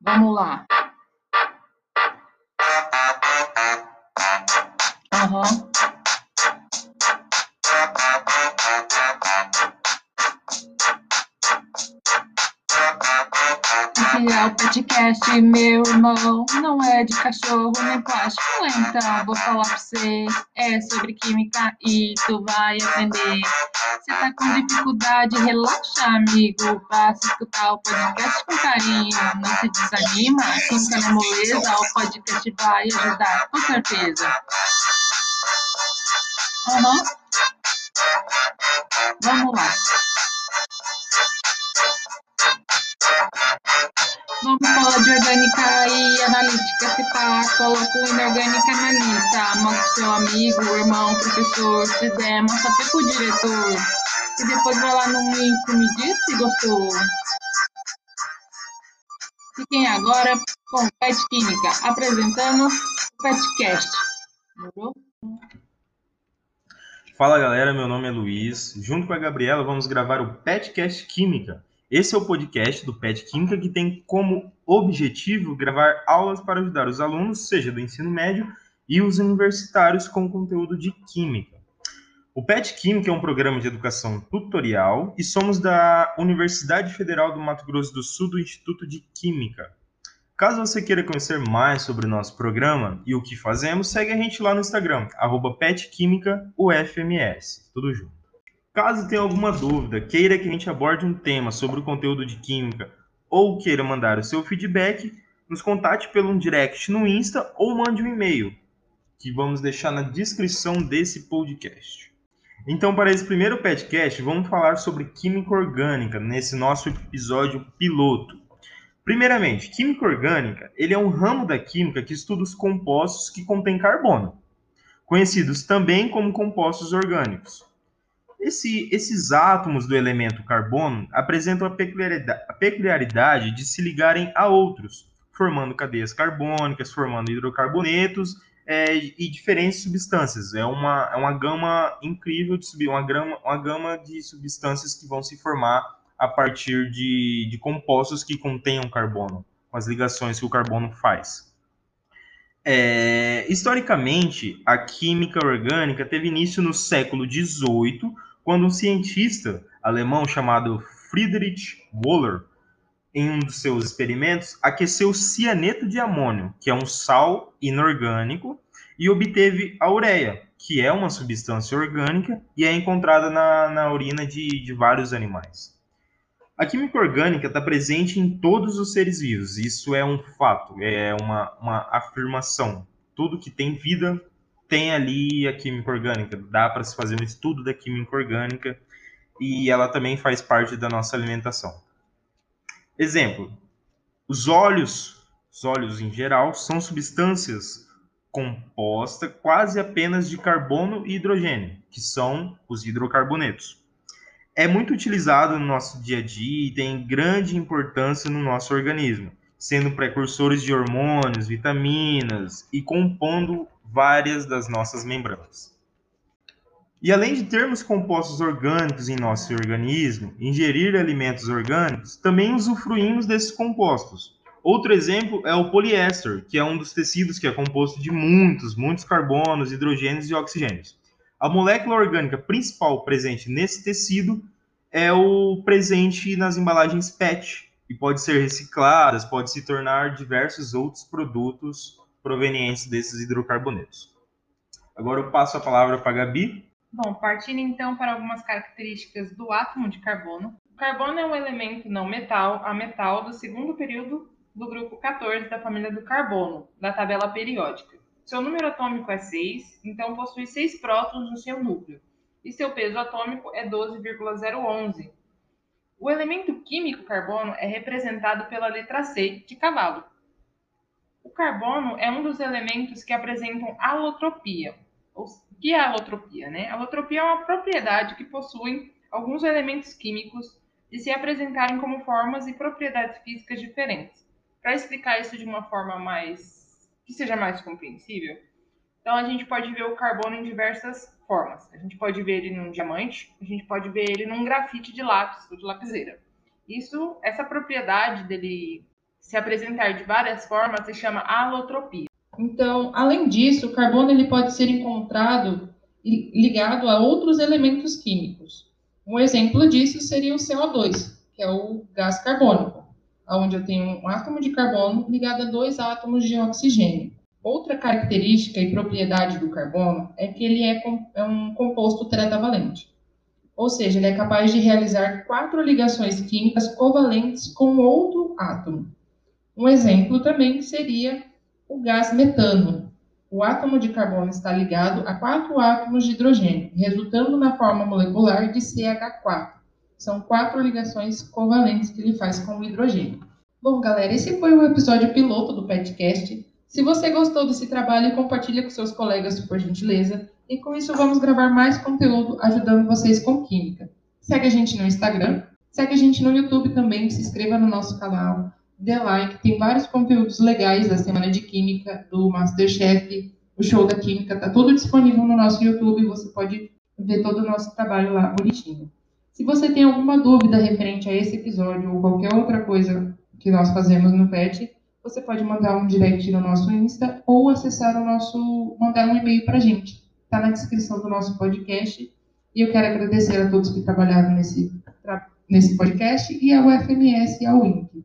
Vamos lá. Aham. Esse é o podcast, meu irmão. Não é de cachorro nem plástico. Então, vou falar pra você. É sobre química e tu vai aprender. Você tá com dificuldade, relaxa, amigo. Basta escutar o podcast com carinho. Não se desanima. Química na moleza, o podcast vai ajudar, com certeza. Aham. Vamos lá. Falar de orgânica e analítica. Se pá, coloca o inorgânica na lista. Mostra seu amigo, irmão, professor. Se der, mostra até pro diretor. E depois vai lá no e me diz se gostou. Fiquem agora com Pet Química, apresentando o Petcast. Demorou? Fala galera, meu nome é Luiz. Junto com a Gabriela vamos gravar o Petcast Química. Esse é o podcast do Pet Química que tem como objetivo gravar aulas para ajudar os alunos, seja do ensino médio e os universitários com conteúdo de química. O PET Química é um programa de educação tutorial e somos da Universidade Federal do Mato Grosso do Sul do Instituto de Química. Caso você queira conhecer mais sobre o nosso programa e o que fazemos, segue a gente lá no Instagram, petquímicaufms, tudo junto. Caso tenha alguma dúvida, queira que a gente aborde um tema sobre o conteúdo de química ou queira mandar o seu feedback, nos contate pelo direct no Insta ou mande um e-mail, que vamos deixar na descrição desse podcast. Então, para esse primeiro podcast, vamos falar sobre química orgânica nesse nosso episódio piloto. Primeiramente, química orgânica, ele é um ramo da química que estuda os compostos que contêm carbono, conhecidos também como compostos orgânicos. Esse, esses átomos do elemento carbono apresentam a peculiaridade, a peculiaridade de se ligarem a outros, formando cadeias carbônicas, formando hidrocarbonetos é, e diferentes substâncias. É uma, é uma gama incrível de subir, uma, uma gama de substâncias que vão se formar a partir de, de compostos que contenham carbono, com as ligações que o carbono faz. É, historicamente, a química orgânica teve início no século XVIII, quando um cientista alemão chamado Friedrich Wöhler, em um dos seus experimentos, aqueceu cianeto de amônio, que é um sal inorgânico, e obteve a ureia, que é uma substância orgânica e é encontrada na, na urina de, de vários animais. A química orgânica está presente em todos os seres vivos, isso é um fato, é uma, uma afirmação. Tudo que tem vida tem ali a química orgânica, dá para se fazer um estudo da química orgânica e ela também faz parte da nossa alimentação. Exemplo: os óleos, os óleos em geral, são substâncias compostas quase apenas de carbono e hidrogênio, que são os hidrocarbonetos. É muito utilizado no nosso dia a dia e tem grande importância no nosso organismo, sendo precursores de hormônios, vitaminas e compondo várias das nossas membranas. E além de termos compostos orgânicos em nosso organismo, ingerir alimentos orgânicos, também usufruímos desses compostos. Outro exemplo é o poliéster, que é um dos tecidos que é composto de muitos, muitos carbonos, hidrogênios e oxigênios. A molécula orgânica principal presente nesse tecido é o presente nas embalagens PET, e pode ser recicladas, pode se tornar diversos outros produtos provenientes desses hidrocarbonetos. Agora eu passo a palavra para a Gabi. Bom, partindo então para algumas características do átomo de carbono. O carbono é um elemento não metal a metal do segundo período do grupo 14 da família do carbono, da tabela periódica. Seu número atômico é 6, então possui 6 prótons no seu núcleo, e seu peso atômico é 12,011. O elemento químico carbono é representado pela letra C de cavalo. O carbono é um dos elementos que apresentam alotropia, o que é alotropia? Né? Alotropia é uma propriedade que possuem alguns elementos químicos de se apresentarem como formas e propriedades físicas diferentes. Para explicar isso de uma forma mais que seja mais compreensível, então a gente pode ver o carbono em diversas formas. A gente pode ver ele num diamante, a gente pode ver ele num grafite de lápis ou de lapiseira. Isso, essa propriedade dele se apresentar de várias formas se chama alotropia. Então, além disso, o carbono ele pode ser encontrado ligado a outros elementos químicos. Um exemplo disso seria o CO2, que é o gás carbônico, onde eu tenho um átomo de carbono ligado a dois átomos de oxigênio. Outra característica e propriedade do carbono é que ele é, é um composto tetravalente, ou seja, ele é capaz de realizar quatro ligações químicas covalentes com outro átomo. Um exemplo também seria o gás metano. O átomo de carbono está ligado a quatro átomos de hidrogênio, resultando na forma molecular de CH4. São quatro ligações covalentes que ele faz com o hidrogênio. Bom, galera, esse foi o episódio piloto do PetCast. Se você gostou desse trabalho, compartilhe com seus colegas, por gentileza. E com isso, vamos gravar mais conteúdo ajudando vocês com química. Segue a gente no Instagram, segue a gente no YouTube também, se inscreva no nosso canal, dê like, tem vários conteúdos legais da Semana de Química, do Masterchef, o Show da Química, tá tudo disponível no nosso YouTube, você pode ver todo o nosso trabalho lá bonitinho. Se você tem alguma dúvida referente a esse episódio ou qualquer outra coisa que nós fazemos no PET, você pode mandar um direct no nosso Insta ou acessar o nosso, mandar um e-mail para a gente. Está na descrição do nosso podcast. E eu quero agradecer a todos que trabalharam nesse, nesse podcast e ao FMS e ao INC.